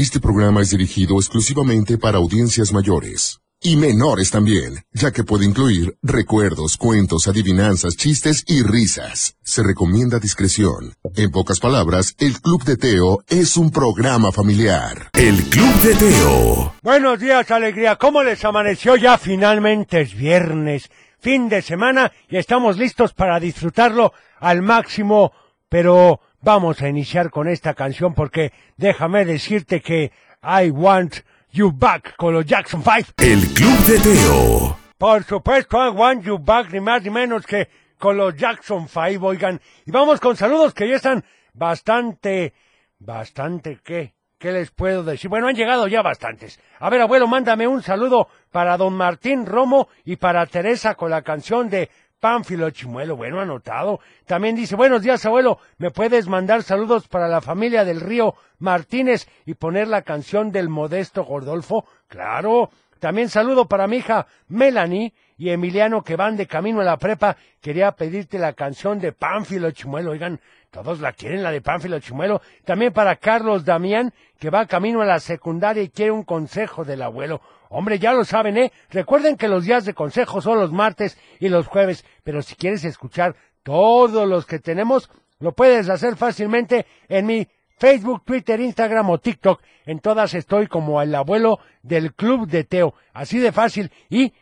Este programa es dirigido exclusivamente para audiencias mayores. Y menores también, ya que puede incluir recuerdos, cuentos, adivinanzas, chistes y risas. Se recomienda discreción. En pocas palabras, el Club de Teo es un programa familiar. El Club de Teo. Buenos días, alegría. ¿Cómo les amaneció? Ya finalmente es viernes, fin de semana y estamos listos para disfrutarlo al máximo. Pero vamos a iniciar con esta canción porque déjame decirte que I want You Back con los Jackson 5. El Club de Teo. Por supuesto, I Want You Back, ni más ni menos que con los Jackson 5, oigan. Y vamos con saludos que ya están bastante, bastante, ¿qué? ¿Qué les puedo decir? Bueno, han llegado ya bastantes. A ver, abuelo, mándame un saludo para don Martín Romo y para Teresa con la canción de Pánfilo Chimuelo. Bueno, anotado. También dice, buenos días, abuelo. ¿Me puedes mandar saludos para la familia del río Martínez y poner la canción del modesto Gordolfo? Claro. También saludo para mi hija Melanie y Emiliano que van de camino a la prepa. Quería pedirte la canción de Pánfilo Chimuelo. Oigan, todos la quieren, la de Pánfilo Chimuelo. También para Carlos Damián, que va camino a la secundaria y quiere un consejo del abuelo. Hombre, ya lo saben, ¿eh? Recuerden que los días de consejo son los martes y los jueves, pero si quieres escuchar todos los que tenemos, lo puedes hacer fácilmente en mi Facebook, Twitter, Instagram o TikTok. En todas estoy como el abuelo del Club de Teo. Así de fácil. Y,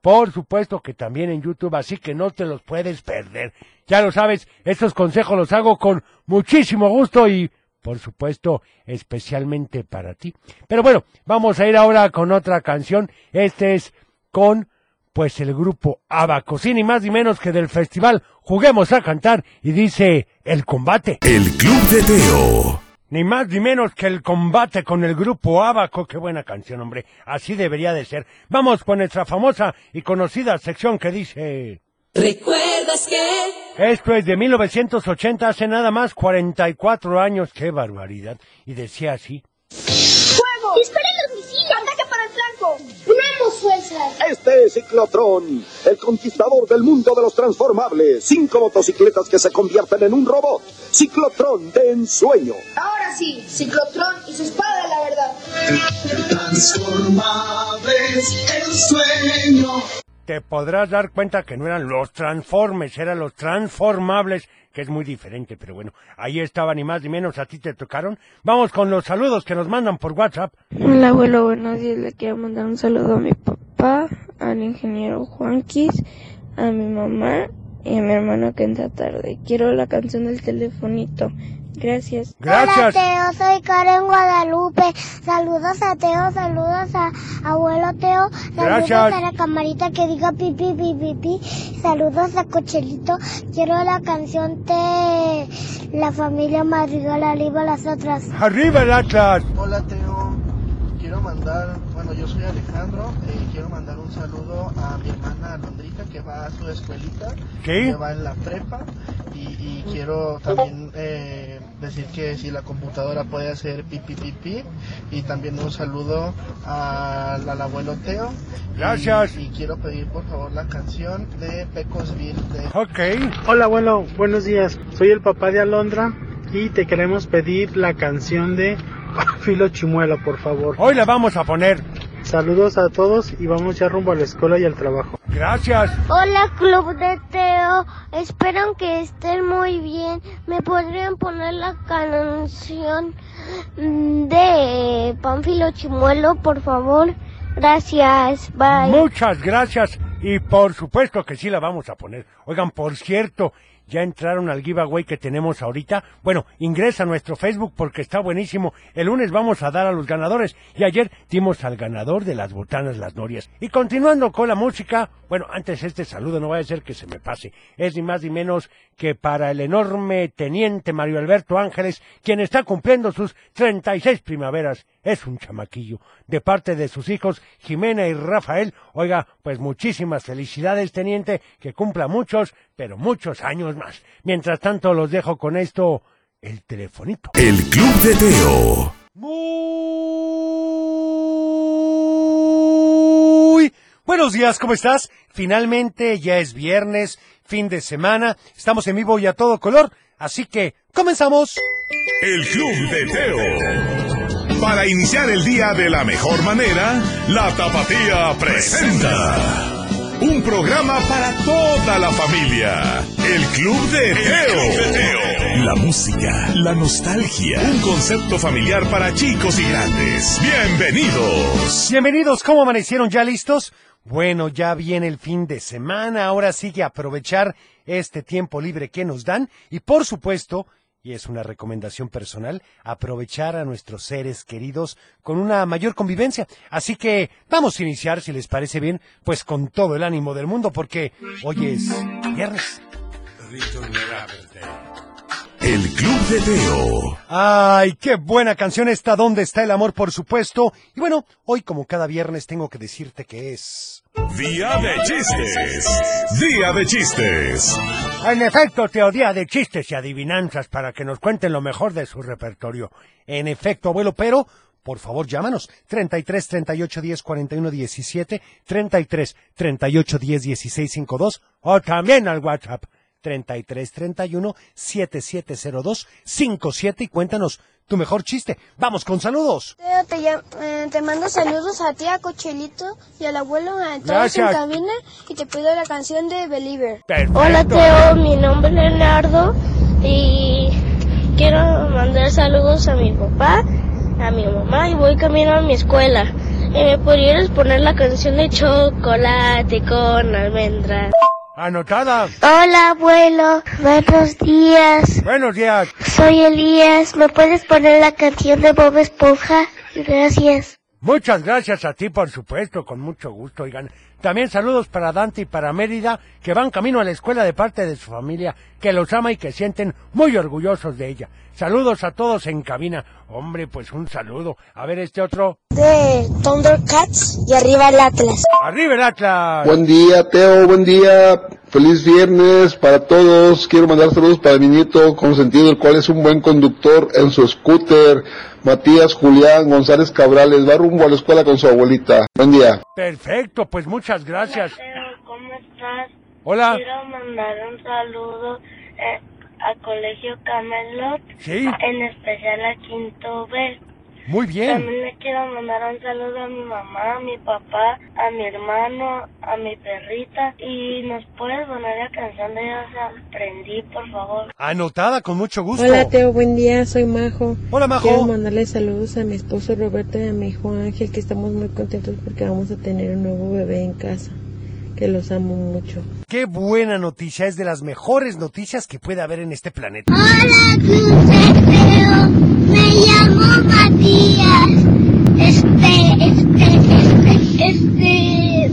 por supuesto que también en YouTube, así que no te los puedes perder. Ya lo sabes, estos consejos los hago con muchísimo gusto y por supuesto, especialmente para ti. Pero bueno, vamos a ir ahora con otra canción. Este es con, pues, el grupo Abaco, sin ni más ni menos que del festival Juguemos a Cantar, y dice El Combate. El Club de Teo. Ni más ni menos que el combate con el grupo Abaco. Qué buena canción, hombre. Así debería de ser. Vamos con nuestra famosa y conocida sección que dice... ¿Recuerdas que? Esto es de 1980, hace nada más 44 años. ¡Qué barbaridad! Y decía así. ¡Fuego! ¡Disparen los misiles! ¡Ataque para el flanco! ¡Unamos fuerzas! Este es Ciclotrón, el conquistador del mundo de los transformables. Cinco motocicletas que se convierten en un robot. Ciclotrón de ensueño. Ahora sí, Ciclotrón y su espada de la verdad. Transformables, el sueño. Te podrás dar cuenta que no eran los transformes, eran los transformables, que es muy diferente, pero bueno, ahí estaba ni más ni menos, a ti te tocaron. Vamos con los saludos que nos mandan por WhatsApp. Hola abuelo, buenos días. Le quiero mandar un saludo a mi papá, al ingeniero Juanquis, a mi mamá y a mi hermano que entra tarde. Quiero la canción del telefonito. Gracias. Gracias. Hola Teo, soy Karen Guadalupe. Saludos a Teo, saludos a abuelo Teo, saludos Gracias. a la camarita que diga pipi pipi pi. Saludos a Cochelito. Quiero la canción de la familia Madrigal arriba las otras. Arriba el Atlas. Hola Teo, quiero mandar, bueno yo soy Alejandro, eh, quiero mandar un saludo a mi hermana Alondrita que va a su escuelita, ¿Qué? que va en la prepa y, y quiero también eh, decir que si la computadora puede hacer pipi pipi y también un saludo al, al abuelo Teo. Y- Gracias. Y, quiero pedir por favor la canción de Pecosville de Ok. Hola abuelo, buenos días. Soy el papá de Alondra y te queremos pedir la canción de Filo Chimuelo, por favor. Hoy la vamos a poner. Saludos a todos y vamos ya rumbo a la escuela y al trabajo. Gracias. Hola Club de Teo, espero que estén muy bien. ¿Me podrían poner la canción de Pánfilo Chimuelo, por favor? Gracias, bye. Muchas gracias. Y por supuesto que sí la vamos a poner. Oigan, por cierto, ya entraron al giveaway que tenemos ahorita. Bueno, ingresa a nuestro Facebook porque está buenísimo. El lunes vamos a dar a los ganadores. Y ayer dimos al ganador de las botanas Las Norias. Y continuando con la música, bueno, antes este saludo no va a ser que se me pase. Es ni más ni menos que para el enorme teniente Mario Alberto Ángeles, quien está cumpliendo sus 36 primaveras. Es un chamaquillo. De parte de sus hijos Jimena y Rafael, oiga, pues muchísimas felicidades, teniente, que cumpla muchos, pero muchos años más. Mientras tanto, los dejo con esto, el telefonito. El Club de Teo. Muy buenos días, ¿cómo estás? Finalmente ya es viernes, fin de semana, estamos en vivo y a todo color, así que comenzamos. El Club de Teo. Para iniciar el día de la mejor manera, la Tapatía presenta. Un programa para toda la familia. El Club de Teo. La música, la nostalgia. Un concepto familiar para chicos y grandes. Bienvenidos. Bienvenidos, ¿cómo amanecieron? ¿Ya listos? Bueno, ya viene el fin de semana, ahora sí que aprovechar este tiempo libre que nos dan y por supuesto y es una recomendación personal, aprovechar a nuestros seres queridos con una mayor convivencia. Así que vamos a iniciar, si les parece bien, pues con todo el ánimo del mundo, porque hoy es viernes. El Club de Teo. Ay, qué buena canción esta, ¿Dónde está el amor? Por supuesto. Y bueno, hoy como cada viernes tengo que decirte que es... Día de chistes. Día de chistes. En efecto, Teo, día de chistes y adivinanzas para que nos cuenten lo mejor de su repertorio. En efecto, abuelo, pero por favor, llámanos. 33 38 10 41 17, 33 38 10 16 52 o también al WhatsApp 33 31 7702 57 y cuéntanos tu mejor chiste. Vamos con saludos. Teo, te, eh, te mando saludos a ti, a Cochelito y al abuelo, a todos Gracias. en cabina y te pido la canción de Believer. Perfecto. Hola Teo, mi nombre es Leonardo y quiero mandar saludos a mi papá, a mi mamá y voy camino a mi escuela. ¿Y ¿Me podrías poner la canción de chocolate con almendras? Anotada. Hola, abuelo. Buenos días. Buenos días. Soy Elías. ¿Me puedes poner la canción de Bob Esponja? Gracias. Muchas gracias a ti, por supuesto, con mucho gusto, oigan. También saludos para Dante y para Mérida, que van camino a la escuela de parte de su familia, que los ama y que sienten muy orgullosos de ella. Saludos a todos en cabina. Hombre, pues un saludo. A ver este otro. De Thundercats y arriba el Atlas. ¡Arriba el Atlas! Buen día, Teo, buen día. Feliz viernes para todos. Quiero mandar saludos para mi nieto consentido, el cual es un buen conductor en su scooter. Matías Julián González Cabrales va rumbo a la escuela con su abuelita. Buen día. Perfecto, pues muchas gracias. ¿cómo estás? Hola. Quiero mandar un saludo eh, a Colegio Camelot, Sí, en especial a Quinto B. muy bien. También le quiero mandar un saludo a mi mamá, a mi papá, a mi hermano, a mi perrita. Y nos puedes poner la canción de Ya se aprendí, por favor. Anotada con mucho gusto. Hola Teo, buen día, soy Majo. Hola, Majo. Quiero mandarle saludos a mi esposo Roberto y a mi hijo Ángel, que estamos muy contentos porque vamos a tener un nuevo bebé en casa, que los amo mucho. Qué buena noticia, es de las mejores noticias que puede haber en este planeta. Hola. Me llamo Matías. Este, este, este, este.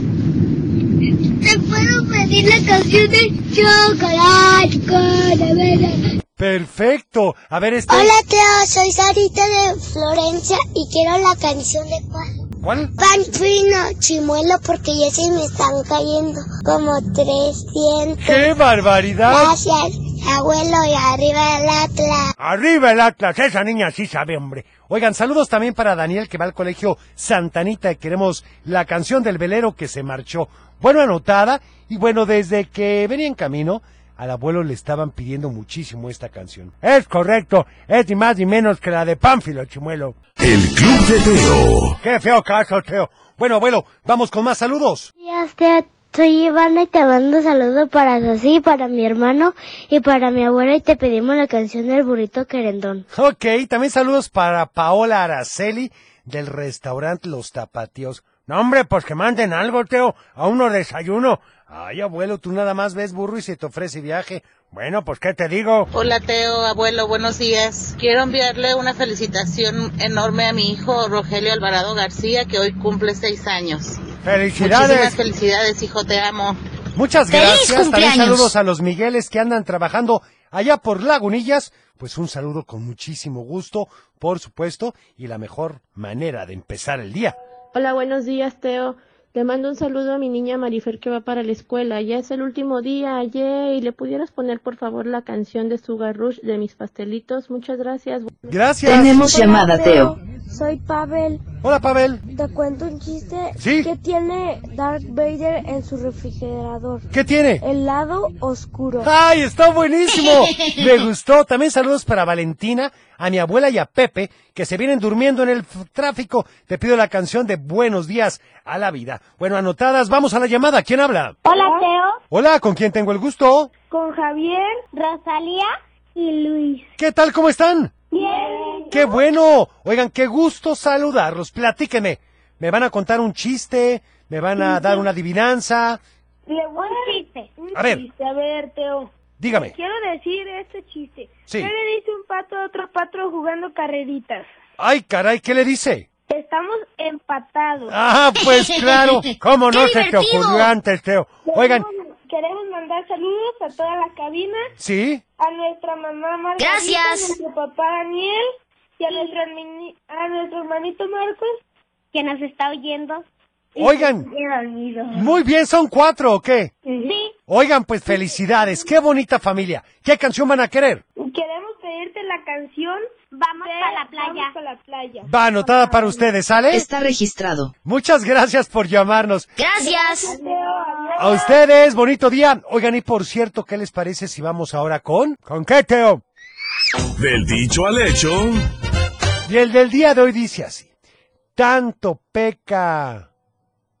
¿Te puedo pedir la canción de Chocolate con? Perfecto. A ver este. Hola, Teo. Soy Sarita de Florencia y quiero la canción de cuál. ¿Cuál? Pan fino, chimuelo, porque ya se me están cayendo como tres dientes. ¡Qué barbaridad! Gracias, abuelo, y arriba el Atlas. Arriba el Atlas, esa niña sí sabe, hombre. Oigan, saludos también para Daniel que va al colegio Santanita y queremos la canción del velero que se marchó. Bueno, anotada y bueno, desde que venía en camino, al abuelo le estaban pidiendo muchísimo esta canción. Es correcto, es ni más ni menos que la de Pánfilo Chimuelo. El Club de Teo. Qué feo caso, Teo. Bueno, abuelo, vamos con más saludos. Días, Teo. Soy Ivana y te mando saludos para Sosí, para mi hermano y para mi abuela y te pedimos la canción del burrito querendón. Ok, también saludos para Paola Araceli del restaurante Los Tapatíos. No, hombre, pues que manden algo, Teo, a uno desayuno. Ay, abuelo, tú nada más ves burro y se te ofrece viaje. Bueno, pues, ¿qué te digo? Hola Teo, abuelo, buenos días. Quiero enviarle una felicitación enorme a mi hijo Rogelio Alvarado García, que hoy cumple seis años. ¡Felicidades! Muchísimas felicidades, hijo, te amo. Muchas ¡Feliz gracias. También cumpleaños! saludos a los Migueles que andan trabajando allá por Lagunillas. Pues un saludo con muchísimo gusto, por supuesto, y la mejor manera de empezar el día. Hola, buenos días Teo. Le mando un saludo a mi niña Marifer que va para la escuela. Ya es el último día ayer y le pudieras poner por favor la canción de Sugar Rush de mis pastelitos. Muchas gracias. Gracias. Tenemos llamada, Teo. soy Pavel. Hola, Pavel. Te cuento un chiste. Sí. ¿Qué tiene Darth Vader en su refrigerador? ¿Qué tiene? El lado oscuro. ¡Ay, está buenísimo! Me gustó. También saludos para Valentina, a mi abuela y a Pepe, que se vienen durmiendo en el tráfico. Te pido la canción de Buenos días a la vida. Bueno, anotadas, vamos a la llamada. ¿Quién habla? Hola, Teo. Hola, ¿con quién tengo el gusto? Con Javier, Rosalía y Luis. ¿Qué tal? ¿Cómo están? Bien. ¡Qué bueno! Oigan, qué gusto saludarlos. Platíqueme. ¿Me van a contar un chiste? ¿Me van a dar una adivinanza? Le voy a chiste. A ver. Chiste. A ver, Teo. Dígame. Quiero decir este chiste. Sí. ¿Qué le dice un pato a otro pato jugando carreritas? ¡Ay, caray! ¿Qué le dice? Estamos empatados. Ah, pues claro. ¿Cómo no ¡Qué se te ocurrió antes, Teo? Oigan, Queremos, mandar saludos a toda la cabina, ¿sí? a nuestra mamá Margarita, Gracias. a nuestro papá Daniel y a nuestro, a nuestro hermanito Marcos, que nos está oyendo. Oigan. Muy bien, ¿son cuatro o qué? Sí. Oigan, pues felicidades. ¡Qué bonita familia! ¿Qué canción van a querer? Queremos pedirte la canción Vamos a la playa. Vamos a la playa. Va anotada para ustedes, ¿sale? Está registrado. Muchas gracias por llamarnos. Gracias. A ustedes, bonito día. Oigan, y por cierto, ¿qué les parece si vamos ahora con... ¿Con qué, Teo? Del dicho al hecho. Y el del día de hoy dice así. Tanto peca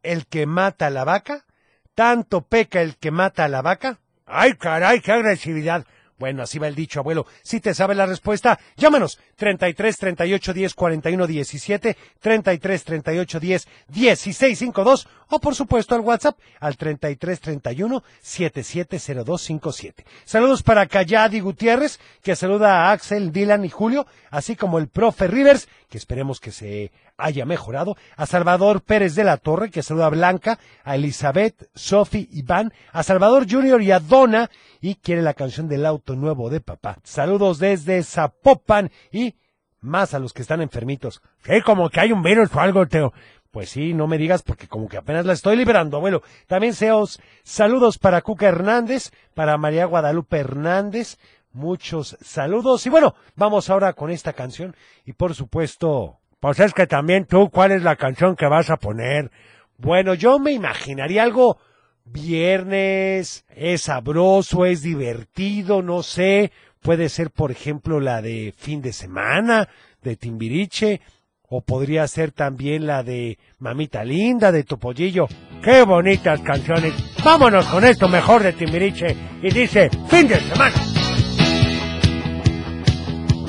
el que mata a la vaca, tanto peca el que mata a la vaca. Ay, caray, qué agresividad. Bueno, así va el dicho, abuelo. Si te sabe la respuesta, llámanos 33 38 10 41 17, 33 38 10 16 52 o por supuesto al WhatsApp al 33 31 770257. Saludos para Cayadi Gutiérrez, que saluda a Axel, Dylan y Julio, así como el profe Rivers, que esperemos que se haya mejorado, a Salvador Pérez de la Torre, que saluda a Blanca, a Elizabeth, Sofi, Iván, a Salvador Junior y a Donna, y quiere la canción del auto nuevo de papá. Saludos desde Zapopan y más a los que están enfermitos. Sí, como que hay un virus o algo, Teo. Pues sí, no me digas porque como que apenas la estoy liberando, abuelo. También seos saludos para Cuca Hernández, para María Guadalupe Hernández. Muchos saludos. Y bueno, vamos ahora con esta canción. Y por supuesto, pues es que también tú, ¿cuál es la canción que vas a poner? Bueno, yo me imaginaría algo viernes, es sabroso, es divertido, no sé. Puede ser, por ejemplo, la de fin de semana, de Timbiriche, o podría ser también la de Mamita Linda, de Topollillo. ¡Qué bonitas canciones! Vámonos con esto mejor de Timbiriche. Y dice, fin de semana.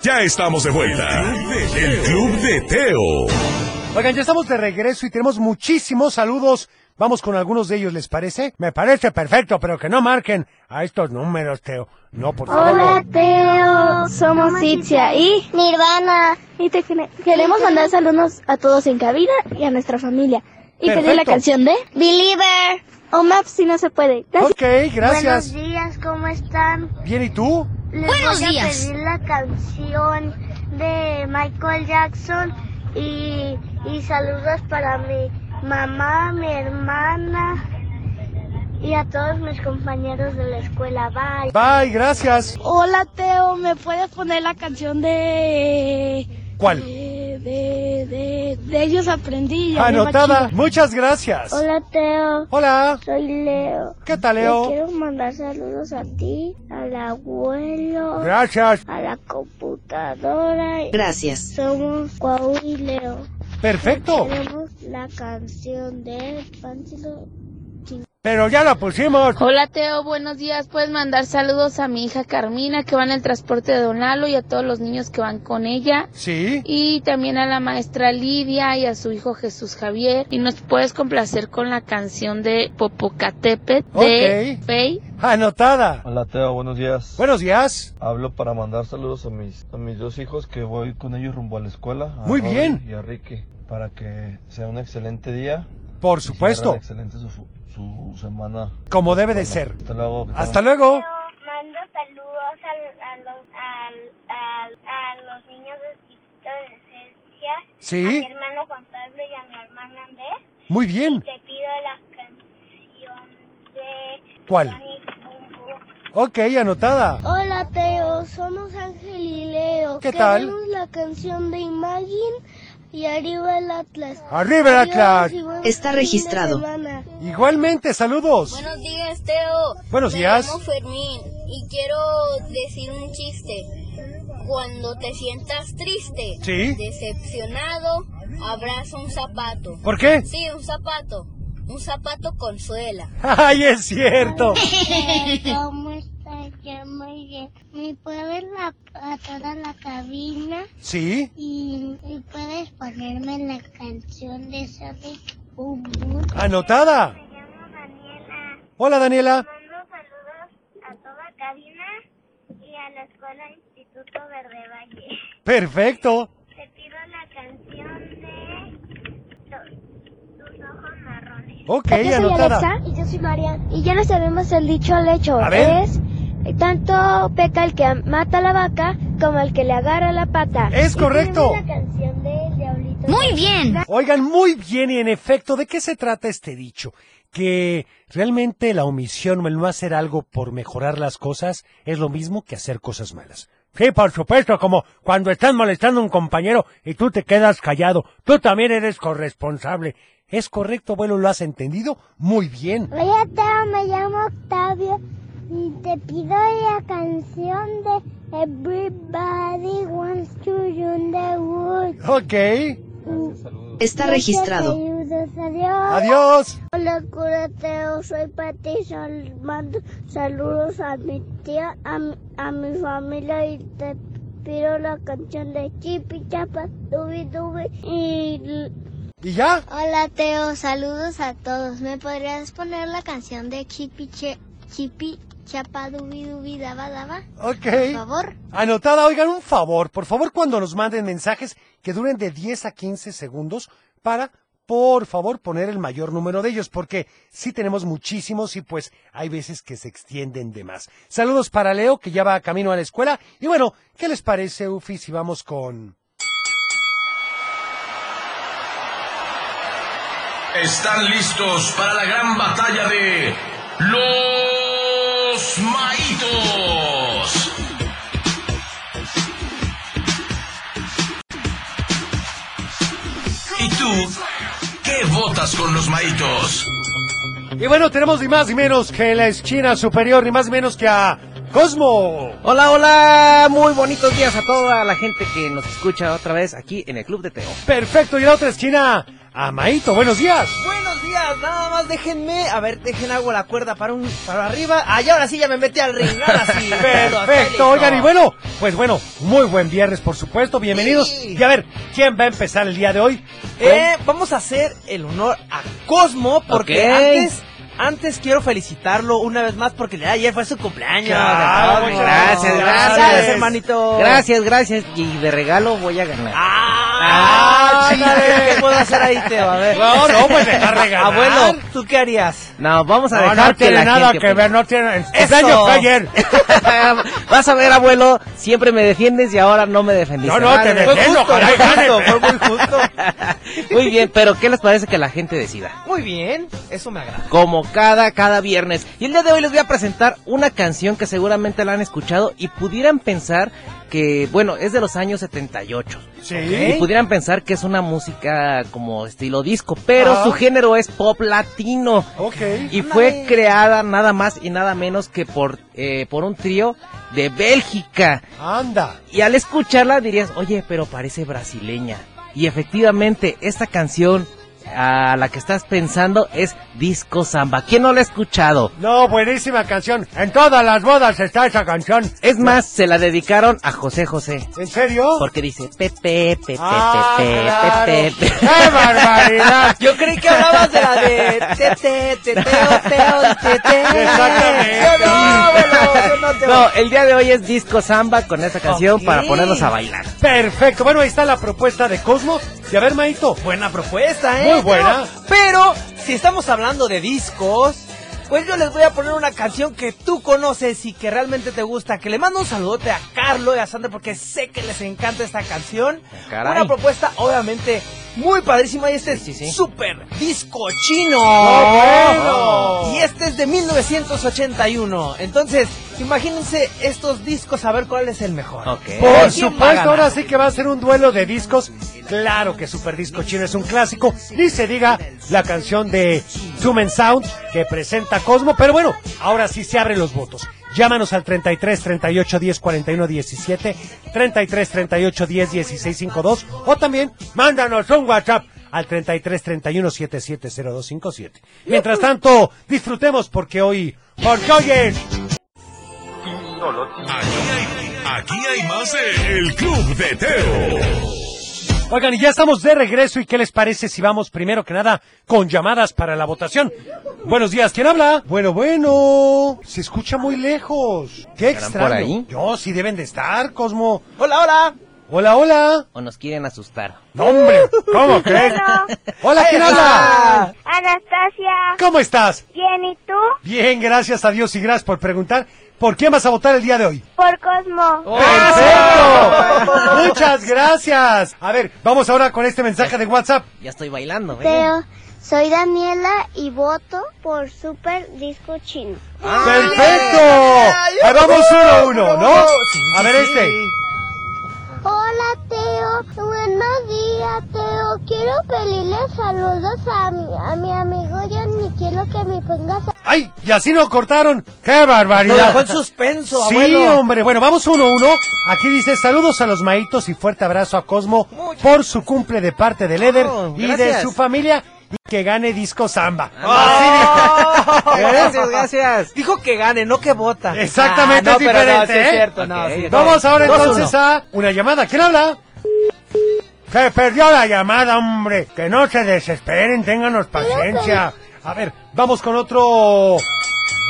Ya estamos de vuelta. El Club de Teo. Oigan, ya estamos de regreso y tenemos muchísimos saludos. Vamos con algunos de ellos, ¿les parece? Me parece perfecto, pero que no marquen a estos números, Teo. No, por favor. Hola, Teo. Somos Itzia y Nirvana. Y te quere- queremos mandar saludos a todos en cabina y a nuestra familia. Y pedir la Perfecto. canción de Believer. O Maps si no se puede. Gracias. Ok, gracias. Buenos días, ¿cómo están? Bien, ¿y tú? Les Buenos voy a días. pedir la canción de Michael Jackson y, y saludos para mi mamá, mi hermana y a todos mis compañeros de la escuela. Bye. Bye, gracias. Hola, Teo. ¿Me puedes poner la canción de... ¿Cuál? De, de, de, ellos aprendí. Anotada. Muchas gracias. Hola, Teo. Hola. Soy Leo. ¿Qué tal, Le Leo? quiero mandar saludos a ti, al abuelo, Gracias. a la computadora. Gracias. Somos Cuau y Leo. Perfecto. Queremos la canción de Páncilo. Pero ya la pusimos. Hola Teo, buenos días. Puedes mandar saludos a mi hija Carmina que va en el transporte de Don Lalo y a todos los niños que van con ella. Sí. Y también a la maestra Lidia y a su hijo Jesús Javier. Y nos puedes complacer con la canción de Popocatépetl de Ok. Fey. Anotada. Hola Teo, buenos días. Buenos días. Hablo para mandar saludos a mis, a mis dos hijos que voy con ellos rumbo a la escuela. A Muy bien. Y a Ricky. Para que sea un excelente día. Por supuesto. Excelente su, su semana. Como debe de ser. Hasta luego. Hasta luego. Mando saludos a, a los, a, los niños de Esencia, Sí. a mi hermano Juan Pablo y a mi hermana Andrés. Muy bien. Te pido la canción de ¿Cuál? Ok, anotada. Hola Teo, somos Ángel y Leo. ¿Qué tal? Queremos la canción de Imagine Y arriba el Atlas. ¡Arriba el Atlas! Está registrado. Igualmente, saludos. Buenos días, Teo. Buenos Me días. llamo Fermín y quiero decir un chiste. Cuando te sientas triste, Sí. decepcionado, abraza un zapato. ¿Por qué? Sí, un zapato. Un zapato consuela. ¡Ay, es cierto! Yo muy bien. ¿Me puedes la, a toda la cabina? ¿Sí? Y, y puedes ponerme la canción de Sonic Boom Anotada. Hola, Daniela. Mando saludos a toda cabina y a la escuela Instituto Verde Valle. Perfecto. Te pido la canción de tu- tus ojos marrones. Ok, yo soy anotada. Alexa y yo soy María. Y ya no sabemos el dicho al hecho. A ver. Es tanto peca el que mata a la vaca como el que le agarra la pata. Es correcto. tenemos la canción del diablito. Muy bien. Oigan, muy bien y en efecto, ¿de qué se trata este dicho? Que realmente la omisión o el no hacer algo por mejorar las cosas es lo mismo que hacer cosas malas. Sí, por supuesto, como cuando estás molestando a un compañero y tú te quedas callado, tú también eres corresponsable. Es correcto, abuelo, ¿lo has entendido? Muy bien. Hola, Teo, me llamo Octavio y te pido la canción de Everybody Wants to Run the Woods. Ok. Está registrado. Saludos, adiós. Adiós. Hola, curateo, soy Pati, sal- mando saludos a mi tía, a, mi- a mi familia y te pido la canción de Chipi Chapa, Dubi Dubi y... ¿Y ya? Hola Teo, saludos a todos. ¿Me podrías poner la canción de Chipi Chipi Chapa Dubi Dubi Daba Daba? Ok. Por favor. Anotada, oigan, un favor, por favor, cuando nos manden mensajes que duren de 10 a 15 segundos para, por favor, poner el mayor número de ellos, porque sí tenemos muchísimos y pues hay veces que se extienden de más. Saludos para Leo, que ya va camino a la escuela. Y bueno, ¿qué les parece, Ufi, si vamos con... Están listos para la gran batalla de los maitos. ¿Y tú qué votas con los maitos? Y bueno, tenemos ni más ni menos que la esquina superior, ni más ni menos que a Cosmo. Hola, hola, muy bonitos días a toda la gente que nos escucha otra vez aquí en el Club de Teo. Perfecto, y la otra esquina, a Maito, buenos días. Buenos días, nada más déjenme, a ver, dejen algo la cuerda para un para arriba. Ah, y ahora sí ya me metí al ring, ahora sí. Perfecto, oigan, y bueno, pues bueno, muy buen viernes, por supuesto, bienvenidos. Sí. Y a ver, ¿quién va a empezar el día de hoy? Eh, vamos a hacer el honor a Cosmo porque antes antes quiero felicitarlo una vez más porque ayer fue su cumpleaños. Claro, Cosmo. muchas gracias, gracias. gracias, hermanito. Gracias, gracias. Y de regalo voy a ganar. Ah, ¿qué puedo hacer ahí, Teo? A ver. No, no, pues dejar regalar. Abuelo, ¿tú qué harías? No, vamos a No, dejar no que tiene la nada gente que ver, no tiene... El cumpleaños fue ayer. Vas a ver, abuelo, siempre me defiendes y ahora no me defendiste. No, no, te Fue defiendo, fue fue muy justo. Muy bien, pero ¿qué les parece que la gente decida? Muy bien, eso me agrada. Como cada, cada viernes. Y el día de hoy les voy a presentar una canción que seguramente la han escuchado y pudieran pensar que, bueno, es de los años 78. Sí. Y pudieran pensar que es una música como estilo disco, pero Ah. su género es pop latino. Ok. Y fue creada nada más y nada menos que por, eh, por un trío de Bélgica. Anda. Y al escucharla dirías, oye, pero parece brasileña. Y efectivamente, esta canción a la que estás pensando es Disco Samba. ¿Quién no la ha escuchado? No, buenísima canción. En todas las bodas está esa canción. Es más, se la dedicaron a José José. ¿En serio? Porque dice Pepe, Pepe, Ah, Pepe, claro. Pepe, Pepe. ¡Qué barbaridad! Yo creí que hablabas de la de tete, teteo, teo, tete. Exactamente. Yo no, abuelo, yo no te No, el día de hoy es Disco Samba con esta canción para ponernos a bailar. Perfecto. Bueno, ahí está la propuesta de Cosmo. Y a ver, Maito. Buena propuesta, ¿eh? Muy buena. Pero, si estamos hablando de discos, pues yo les voy a poner una canción que tú conoces y que realmente te gusta. Que le mando un saludote a Carlo y a Sandra porque sé que les encanta esta canción. Caray. Una propuesta, obviamente, muy padrísima. Y este Sí, es sí, sí. super disco chino. ¡Oh, bueno! Y este es de 1981. Entonces, Imagínense estos discos a ver cuál es el mejor. Ok. Por ¿Quién va a supuesto, ahora sí que va a ser un duelo de discos. Claro que Super Disco Chino es un clásico. Ni se diga la canción de Sumen Sound que presenta Cosmo. Pero bueno, ahora sí se abren los votos. Llámanos al 33 38 10 41 17, 33 38 10 16 52 o también mándanos un WhatsApp al 33 31 77 0257. Mientras tanto, disfrutemos porque hoy, porque hoy es Aquí hay, aquí hay más de El Club de Teo. Oigan, y ya estamos de regreso y ¿qué les parece si vamos primero que nada con llamadas para la votación? Buenos días, ¿quién habla? Bueno, bueno, se escucha muy lejos. Qué ¿Estarán extraño. por ahí? No, sí deben de estar, Cosmo. Hola, hola. Hola, hola. O nos quieren asustar. No, hombre, ¿cómo crees? Hola, ¿quién habla? Anastasia. ¿Cómo estás? Bien, ¿y tú? Bien, gracias a Dios y gracias por preguntar. ¿Por quién vas a votar el día de hoy? Por Cosmo. ¡Perfecto! Muchas gracias. A ver, vamos ahora con este mensaje de WhatsApp. Ya estoy bailando, ¿eh? Teo, soy Daniela y voto por Super Disco Chino. ¡Perfecto! Ahí vamos uno a uno, ¿no? A ver este. Hola, Teo. Buenos días, Teo. Quiero pedirle saludos a mi, a mi amigo John y quiero que me pongas... ¡Ay! Y así nos cortaron. ¡Qué barbaridad! dejó en suspenso, Sí, abuelo. hombre. Bueno, vamos uno a uno. Aquí dice saludos a los maitos y fuerte abrazo a Cosmo por su cumple de parte de Leder Oh, y de su familia y que gane disco samba. Oh, ¿Eh? Gracias, gracias. Dijo que gane, no que vota. Exactamente, Ah, no, es no, diferente, sí es ¿eh? cierto, no, Ok, sí, ok. no. Vamos ahora Dos, entonces uno. a una llamada. ¿Quién habla? Se perdió la llamada, hombre. Que no se desesperen, ténganos paciencia. A ver, vamos con otro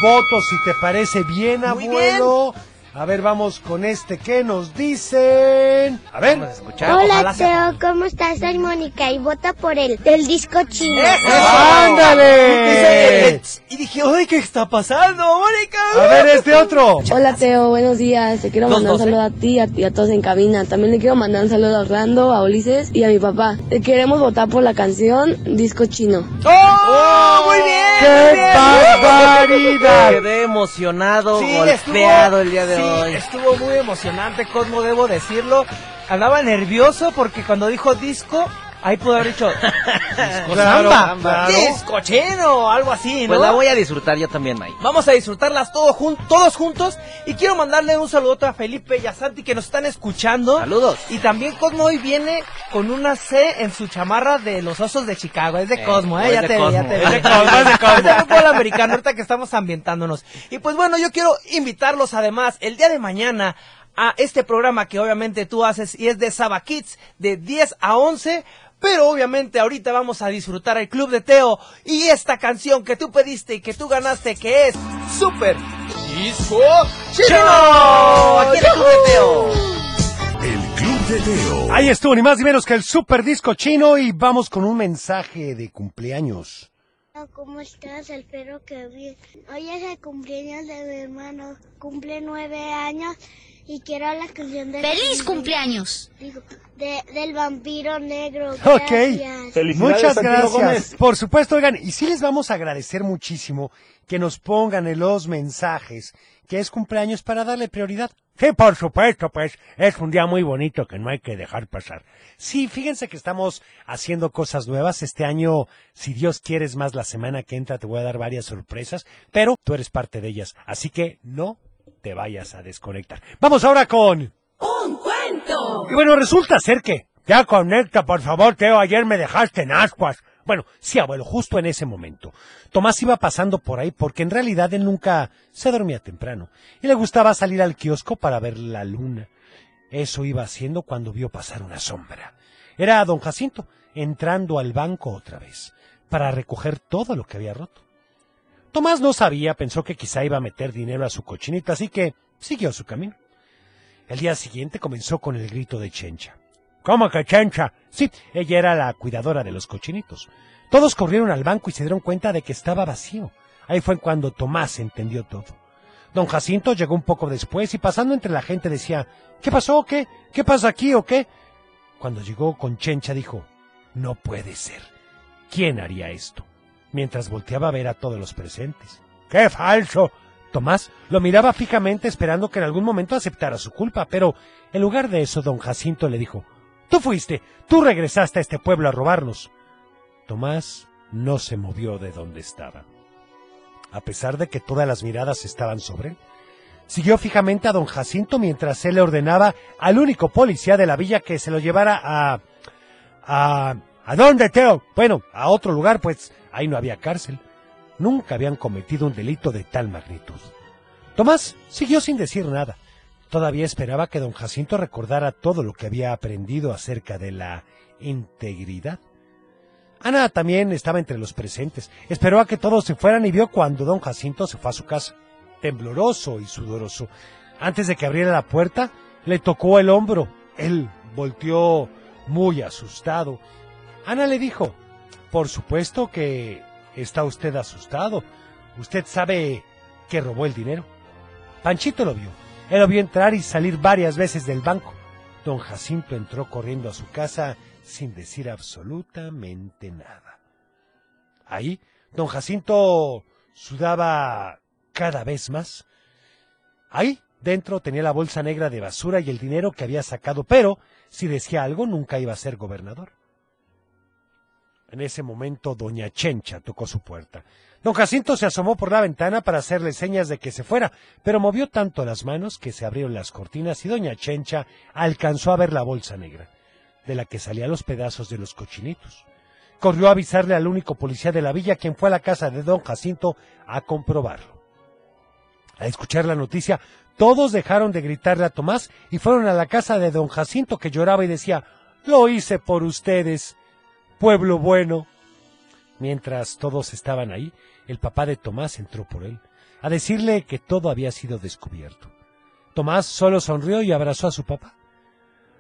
voto, si te parece bien, Muy abuelo. A ver, vamos con este. ¿Qué nos dicen? A ver. Vamos a escuchar. Hola, Teo. ¿Cómo estás? Soy Mónica y vota por el del disco chino. ¡Eso! ¡Ándale! Y dije, ay, ¿qué está pasando, Mónica? A ver, este otro. Hola Teo, buenos días. Te quiero mandar un saludo a ti y a, y a todos en cabina. También le quiero mandar un saludo a Orlando, a Ulises y a mi papá. Queremos votar por la canción Disco Chino. ¡Oh! Muy bien. ¡Qué barbaridad! Quedé emocionado, Sí, golpeado estuvo- el día de sí, hoy. Estuvo muy emocionante, Cosmo, debo decirlo. Andaba nervioso porque cuando dijo disco, ahí pudo haber dicho disco Claro, samba, claro. disco chino, algo así, ¿no? Pues la voy a disfrutar yo también, May. Vamos a disfrutarlas todo jun- todos juntos y quiero mandarle un saludo a Felipe y a Santi que nos están escuchando. Saludos. Y también Cosmo hoy viene con una C en su chamarra de los Osos de Chicago. Es de Eh, Cosmo, ¿eh? Ya de te vi, ya Cosmo. te vi. Es de Cosmo, es de Cosmo. Es de fútbol americano, ahorita que estamos ambientándonos. Y pues bueno, yo quiero invitarlos además el día de mañana a este programa que obviamente tú haces y es de Saba Kids de 10 a 11. Pero obviamente ahorita vamos a disfrutar el Club de Teo y esta canción que tú pediste y que tú ganaste que es Super Disco Chino. Aquí en el Club de Teo. El Club de Teo. Ahí estuvo, ni más ni menos que el super disco chino y vamos con un mensaje de cumpleaños. ¿Cómo estás? Espero que bien. Hoy es el cumpleaños de mi hermano. Cumple nueve años y quiero la canción de... ¡Feliz cumpleaños! Digo, de, del vampiro negro. Ok. Muchas gracias. Por supuesto, oigan, y sí les vamos a agradecer muchísimo que nos pongan en los mensajes que es cumpleaños para darle prioridad. Sí, por supuesto, pues es un día muy bonito que no hay que dejar pasar. Sí, fíjense que estamos haciendo cosas nuevas. Este año, si Dios quiere, es más la semana que entra, te voy a dar varias sorpresas, pero tú eres parte de ellas. Así que no te vayas a desconectar. Vamos ahora con... ¡Un cuento! Y bueno, resulta ser que... Ya conecta, por favor, Teo, ayer me dejaste en ascuas. Bueno, sí, abuelo, justo en ese momento. Tomás iba pasando por ahí porque en realidad él nunca se dormía temprano y le gustaba salir al kiosco para ver la luna. Eso iba haciendo cuando vio pasar una sombra. Era don Jacinto entrando al banco otra vez para recoger todo lo que había roto. Tomás no sabía, pensó que quizá iba a meter dinero a su cochinita, así que siguió su camino. El día siguiente comenzó con el grito de Chencha. ¿Cómo que Chencha? Sí, ella era la cuidadora de los cochinitos. Todos corrieron al banco y se dieron cuenta de que estaba vacío. Ahí fue cuando Tomás entendió todo. Don Jacinto llegó un poco después y pasando entre la gente decía, ¿qué pasó qué? ¿Qué pasa aquí o qué? Cuando llegó con Chencha dijo, no puede ser. ¿Quién haría esto? Mientras volteaba a ver a todos los presentes. ¡Qué falso! Tomás lo miraba fijamente esperando que en algún momento aceptara su culpa, pero en lugar de eso don Jacinto le dijo, Tú fuiste, tú regresaste a este pueblo a robarnos. Tomás no se movió de donde estaba. A pesar de que todas las miradas estaban sobre él, siguió fijamente a don Jacinto mientras él le ordenaba al único policía de la villa que se lo llevara a... a... ¿A dónde, Teo? Bueno, a otro lugar, pues ahí no había cárcel. Nunca habían cometido un delito de tal magnitud. Tomás siguió sin decir nada. Todavía esperaba que don Jacinto recordara todo lo que había aprendido acerca de la integridad. Ana también estaba entre los presentes. Esperó a que todos se fueran y vio cuando don Jacinto se fue a su casa, tembloroso y sudoroso. Antes de que abriera la puerta, le tocó el hombro. Él volteó muy asustado. Ana le dijo, por supuesto que está usted asustado. Usted sabe que robó el dinero. Panchito lo vio. Él lo vio entrar y salir varias veces del banco. Don Jacinto entró corriendo a su casa sin decir absolutamente nada. Ahí, don Jacinto sudaba cada vez más. Ahí, dentro, tenía la bolsa negra de basura y el dinero que había sacado, pero si decía algo nunca iba a ser gobernador. En ese momento, doña Chencha tocó su puerta. Don Jacinto se asomó por la ventana para hacerle señas de que se fuera, pero movió tanto las manos que se abrieron las cortinas y doña Chencha alcanzó a ver la bolsa negra, de la que salían los pedazos de los cochinitos. Corrió a avisarle al único policía de la villa, quien fue a la casa de don Jacinto a comprobarlo. Al escuchar la noticia, todos dejaron de gritarle a Tomás y fueron a la casa de don Jacinto, que lloraba y decía, Lo hice por ustedes pueblo bueno. Mientras todos estaban ahí, el papá de Tomás entró por él, a decirle que todo había sido descubierto. Tomás solo sonrió y abrazó a su papá.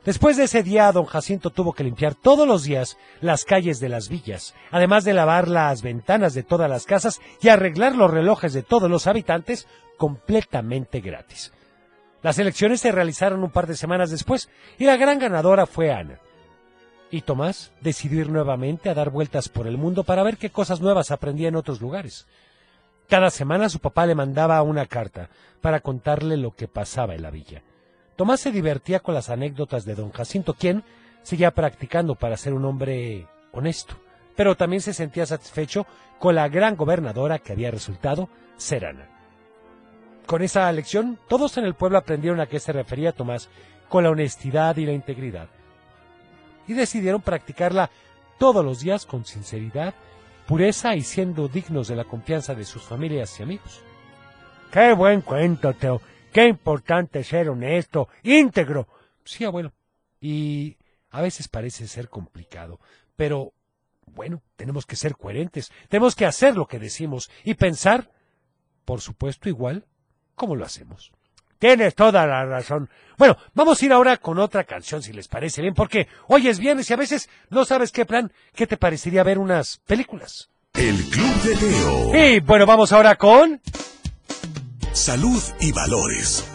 Después de ese día, don Jacinto tuvo que limpiar todos los días las calles de las villas, además de lavar las ventanas de todas las casas y arreglar los relojes de todos los habitantes completamente gratis. Las elecciones se realizaron un par de semanas después y la gran ganadora fue Ana. Y Tomás decidió ir nuevamente a dar vueltas por el mundo para ver qué cosas nuevas aprendía en otros lugares. Cada semana su papá le mandaba una carta para contarle lo que pasaba en la villa. Tomás se divertía con las anécdotas de don Jacinto, quien seguía practicando para ser un hombre honesto, pero también se sentía satisfecho con la gran gobernadora que había resultado ser Ana. Con esa lección, todos en el pueblo aprendieron a qué se refería Tomás con la honestidad y la integridad y decidieron practicarla todos los días con sinceridad, pureza y siendo dignos de la confianza de sus familias y amigos. Qué buen cuento, Teo. Qué importante ser honesto, íntegro. Sí, abuelo. Y a veces parece ser complicado, pero bueno, tenemos que ser coherentes, tenemos que hacer lo que decimos y pensar, por supuesto, igual como lo hacemos. Tienes toda la razón. Bueno, vamos a ir ahora con otra canción, si les parece bien, porque hoy es viernes y a veces no sabes qué plan, qué te parecería ver unas películas. El Club de Teo. Y bueno, vamos ahora con... Salud y valores.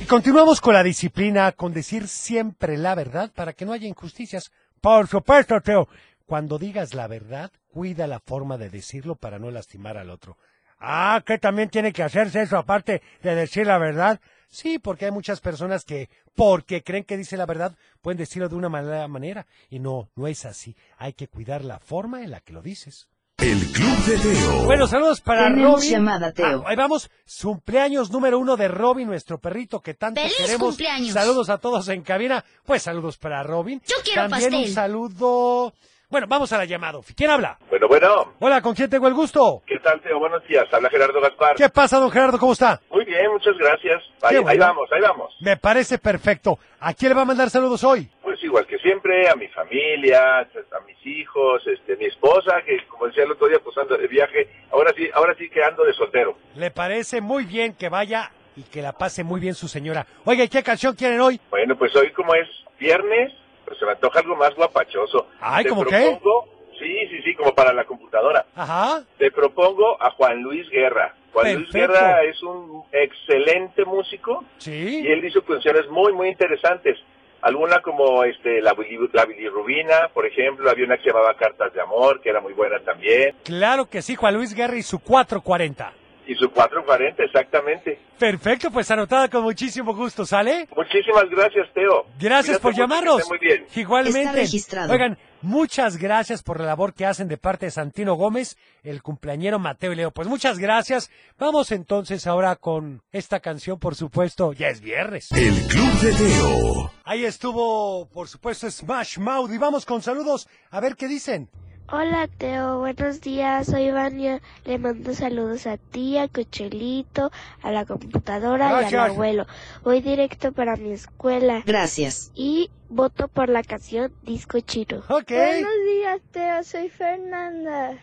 Y continuamos con la disciplina, con decir siempre la verdad para que no haya injusticias. Por supuesto, Teo. Cuando digas la verdad, cuida la forma de decirlo para no lastimar al otro. Ah, que también tiene que hacerse eso aparte de decir la verdad. Sí, porque hay muchas personas que, porque creen que dice la verdad, pueden decirlo de una mala manera. Y no, no es así. Hay que cuidar la forma en la que lo dices. El Club de Teo. Bueno, saludos para Tenemos Robin. llamada, Teo. Ah, ahí vamos, cumpleaños número uno de Robin, nuestro perrito que tanto ¡Feliz queremos. cumpleaños! Saludos a todos en cabina. Pues saludos para Robin. Yo quiero También un pastel. saludo. Bueno, vamos a la llamada. ¿Quién habla? Bueno, bueno, Hola, ¿con quién tengo el gusto? ¿qué tal, Teo? Buenos días. Habla Gerardo Gaspar. ¿Qué pasa, don Gerardo? ¿Cómo está? Muy bien, muchas gracias. Ahí, Qué ahí bueno. vamos, ahí vamos. Me parece perfecto. ¿A quién le va a mandar saludos hoy? Pues igual que siempre, a mi familia, a mis hijos, este, mi esposa, que como decía el otro día, pues ando de viaje. Ahora sí, ahora sí que ando de soltero. Le parece muy bien que vaya y que la pase muy bien su señora. Oiga, ¿y qué canción quieren hoy? Bueno, pues hoy como es viernes, se me antoja algo más guapachoso. Ay, Te ¿cómo qué? propongo- Sí, sí, sí, como para la computadora. Ajá. Te propongo a Juan Luis Guerra. Juan Luis. Guerra es un excelente músico Sí. y él hizo canciones muy, muy interesantes. alguna como este la, la bilirrubina, por ejemplo, había una que llamaba Cartas de Amor, que era muy buena también, Claro que sí, Juan Luis Guerra y su 440. Y su 440, exactamente. Perfecto, pues anotada con muchísimo gusto, ¿sale? Muchísimas gracias, Teo. Gracias Cuídate por llamarnos. Muy bien. Igualmente. Está registrado. Oigan, muchas gracias por la labor que hacen de parte de Santino Gómez, el cumpleañero Mateo y Leo. Pues muchas gracias. Vamos entonces ahora con esta canción, por supuesto, ya es viernes. El Club de Teo. Ahí estuvo, por supuesto, Smash Mouth y vamos con saludos a ver qué dicen. Hola Teo, buenos días, soy Vania, le mando saludos a ti, a Cochelito, a la computadora y Gracias. al abuelo. Voy directo para mi escuela. Gracias. Y voto por la canción Disco Chino. Buenos días, Teo. Soy Fernanda.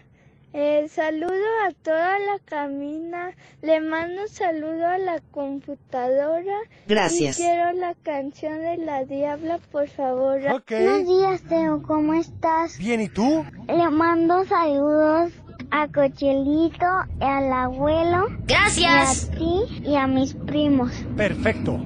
Eh, saludo a toda la cabina. Le mando un saludo a la computadora. Gracias. Y quiero la canción de la Diabla, por favor. Ok. Buenos días, Teo. ¿Cómo estás? Bien, ¿y tú? Le mando saludos a Cochelito, al abuelo. Gracias. Y a ti y a mis primos. Perfecto.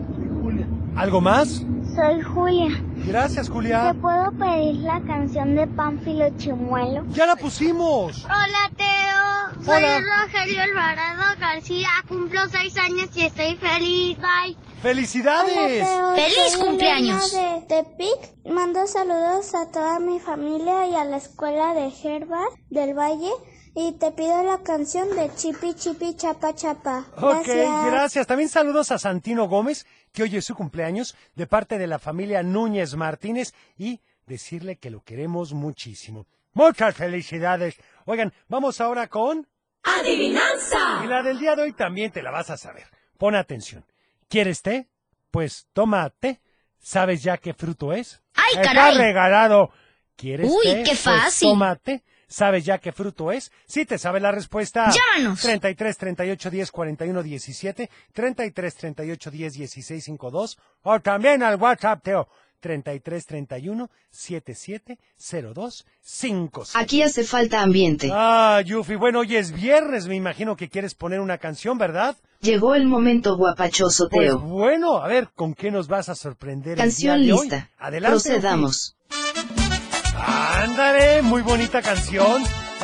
¿Algo más? Soy Julia. Gracias, ¿Te Julia. puedo pedir la canción de Pánfilo Chimuelo? Ya la pusimos. Hola Teo, soy Hola. Rogelio Alvarado García, cumplo seis años y estoy feliz, bye. ¡Felicidades! ¡Feliz Soy cumpleaños! Elena de Tepic. Mando saludos a toda mi familia y a la escuela de Gerba del Valle. Y te pido la canción de Chipi Chipi Chapa Chapa. Ok, gracias. También saludos a Santino Gómez, que hoy es su cumpleaños, de parte de la familia Núñez Martínez, y decirle que lo queremos muchísimo. Muchas felicidades. Oigan, vamos ahora con... ¡Adivinanza! Y la del día de hoy también te la vas a saber. Pon atención. ¿Quieres té? Pues toma té. ¿Sabes ya qué fruto es? ¡Ay, Está caray! regalado. ¿Quieres Uy, té? qué Pues fácil. toma té. ¿Sabes ya qué fruto es? Si te sabes la respuesta. Llámanos. 33 38 10 41 17, 33 38 10 16 52 o también al WhatsApp, Teo. 33 31 77 02 57. Aquí hace falta ambiente. Ah, Yufi, bueno, hoy es viernes, me imagino que quieres poner una canción, ¿verdad? Llegó el momento guapachoso, Pues Teo. bueno, a ver, ¿con qué nos vas a sorprender Canción el día de hoy? lista. Adelante. Procedamos. Yufi. Ándale, muy bonita canción.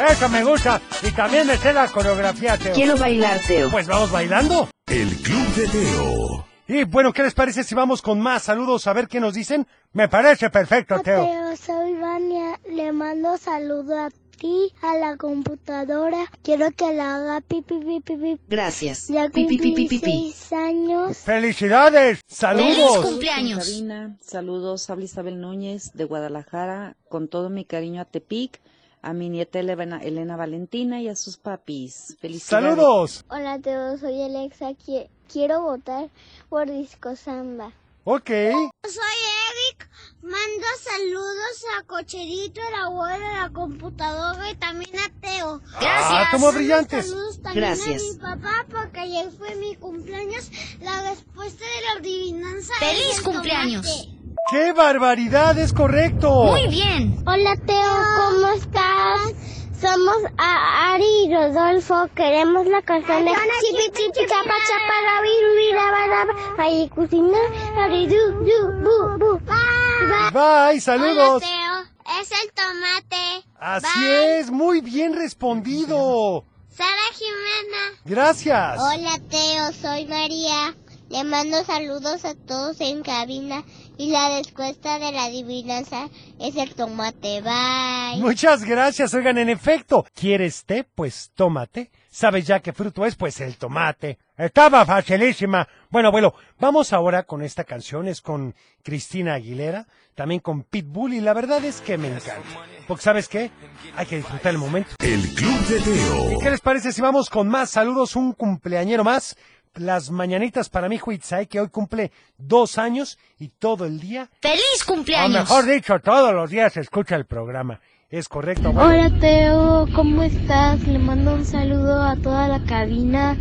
Esa me gusta. Y también me sé la coreografía, Teo. Quiero bailar, Teo. Pues vamos bailando. El Club de Teo. Y bueno, ¿qué les parece si vamos con más saludos a ver qué nos dicen? Me parece perfecto, Teo. Teo, soy Vania. Le mando saludo a ti, a la computadora. Quiero que la haga pipi pipi pipi. Gracias. Ya Pi, pi, pi, cumplí pi, seis años. ¡Felicidades! ¡Saludos! cumpleaños! Cabina. Saludos, habla Isabel Núñez de Guadalajara, con todo mi cariño a Tepic, a mi nieta Elena, Elena Valentina y a sus papis. Felicidades. ¡Saludos! Hola Teo, soy Alexa. Qui- Quiero votar por Disco Samba. Ok. Soy Eric, mando saludos a Cocherito, el abuelo, la computadora y también a Teo. Ah, como brillantes. Saludos también Gracias. a mi papá porque ayer fue mi cumpleaños. La respuesta de la adivinanza es ¡Feliz el cumpleaños! tomate. ¡Qué barbaridad! ¡Es correcto! Muy bien. Hola Teo, ¿cómo estás? Somos a Ari y Rodolfo, queremos la canción de Chipi Chipi Chapa Chapa Rabi Rubi Raba Raba Ay Cocina Ari Du Du Bu Bu Bye. Bye, saludos. Hola Teo, es el tomate. Así Bye. es, muy bien respondido. Sara Jimena. Gracias. Hola Teo, soy María. Le mando saludos a todos en cabina y la respuesta de la adivinanza es el tomate. Bye. Muchas gracias, oigan, en efecto, ¿quieres té? Pues tómate. ¿Sabes ya qué fruto es? Pues el tomate. Estaba facilísima. Bueno, abuelo, vamos ahora con esta canción, es con Cristina Aguilera, también con Pitbull, y la verdad es que me encanta. Porque, ¿sabes qué? Hay que disfrutar el momento. El Club de Teo. ¿Qué les parece si vamos con más saludos? Un cumpleañero más. Las mañanitas para mi hijo Itzai, que hoy cumple dos años y todo el día, ¡Feliz o cumpleaños! mejor dicho, todos los días escucha el programa. ¿Es correcto, abuelo? Hola Teo, ¿cómo estás? Le mando un saludo a toda la cabina.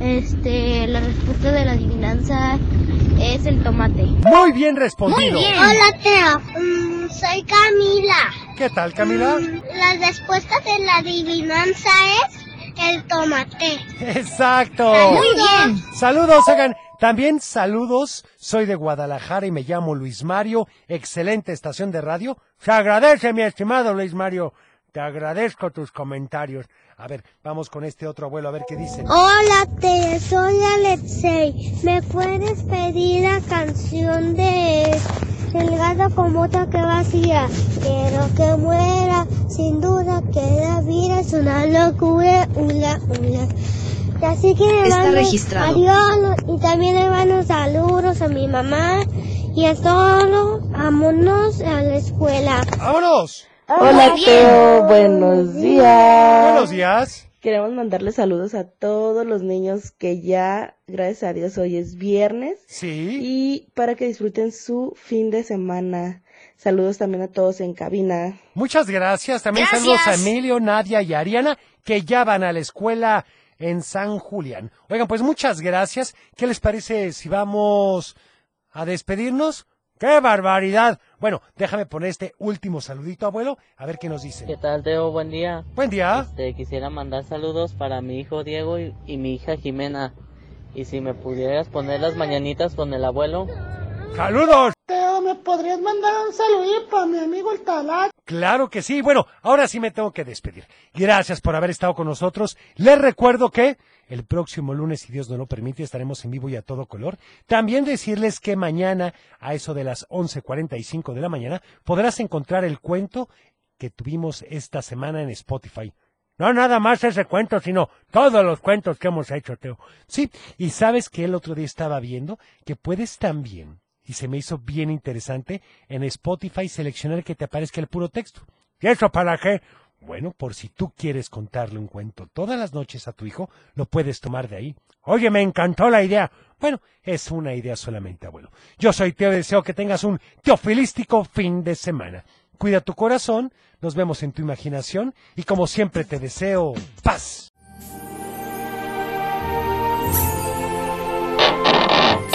Este, la respuesta de la adivinanza es el tomate. Muy bien respondido. Muy bien. Hola Teo, Mm, soy Camila. ¿Qué tal, Camila? Mm, la respuesta de la adivinanza es el tomate. Exacto. Muy bien. Saludos, hagan. También saludos, soy de Guadalajara y me llamo Luis Mario, excelente estación de radio. Se agradece, mi estimado Luis Mario. Te agradezco tus comentarios. A ver, vamos con este otro abuelo a ver qué dice. Hola, te soy Alexei. ¿Me puedes pedir la canción de El gato con bota que vacía? Quiero que muera, sin duda que la vida es una locura, una, una. Y así que le Está registrado. adiós y también le mando saludos a mi mamá y a todos. Vámonos a la escuela. ¡Vámonos! Hola Teo, buenos días. Buenos días. Queremos mandarle saludos a todos los niños que ya, gracias a Dios, hoy es viernes. Sí. Y para que disfruten su fin de semana. Saludos también a todos en cabina. Muchas gracias. También Gracias. saludos a Emilio, Nadia y Ariana, que ya van a la escuela en San Julián. Oigan, pues muchas gracias. ¿Qué les parece si vamos a despedirnos? ¡Qué barbaridad! Bueno, déjame poner este último saludito, abuelo, a ver qué nos dice. ¿Qué tal, Teo? Buen día. Buen día. Este, quisiera mandar saludos para mi hijo Diego y, y mi hija Jimena. Y si me pudieras poner las mañanitas con el abuelo. ¡Saludos! Teo, ¿me podrías mandar un saludito para mi amigo el Talá? Claro que sí. Bueno, ahora sí me tengo que despedir. Gracias por haber estado con nosotros. Les recuerdo que el próximo lunes, si Dios no lo permite, estaremos en vivo y a todo color. También decirles que mañana, a eso de las 11.45 de la mañana, podrás encontrar el cuento que tuvimos esta semana en Spotify. No nada más ese cuento, sino todos los cuentos que hemos hecho, Teo. Sí, y sabes que el otro día estaba viendo que puedes también, y se me hizo bien interesante, en Spotify seleccionar que te aparezca el puro texto. ¿Y eso para qué? Bueno, por si tú quieres contarle un cuento todas las noches a tu hijo, lo puedes tomar de ahí. Oye, me encantó la idea. Bueno, es una idea solamente, abuelo. Yo soy Teo y deseo que tengas un teofilístico fin de semana. Cuida tu corazón, nos vemos en tu imaginación y como siempre te deseo paz.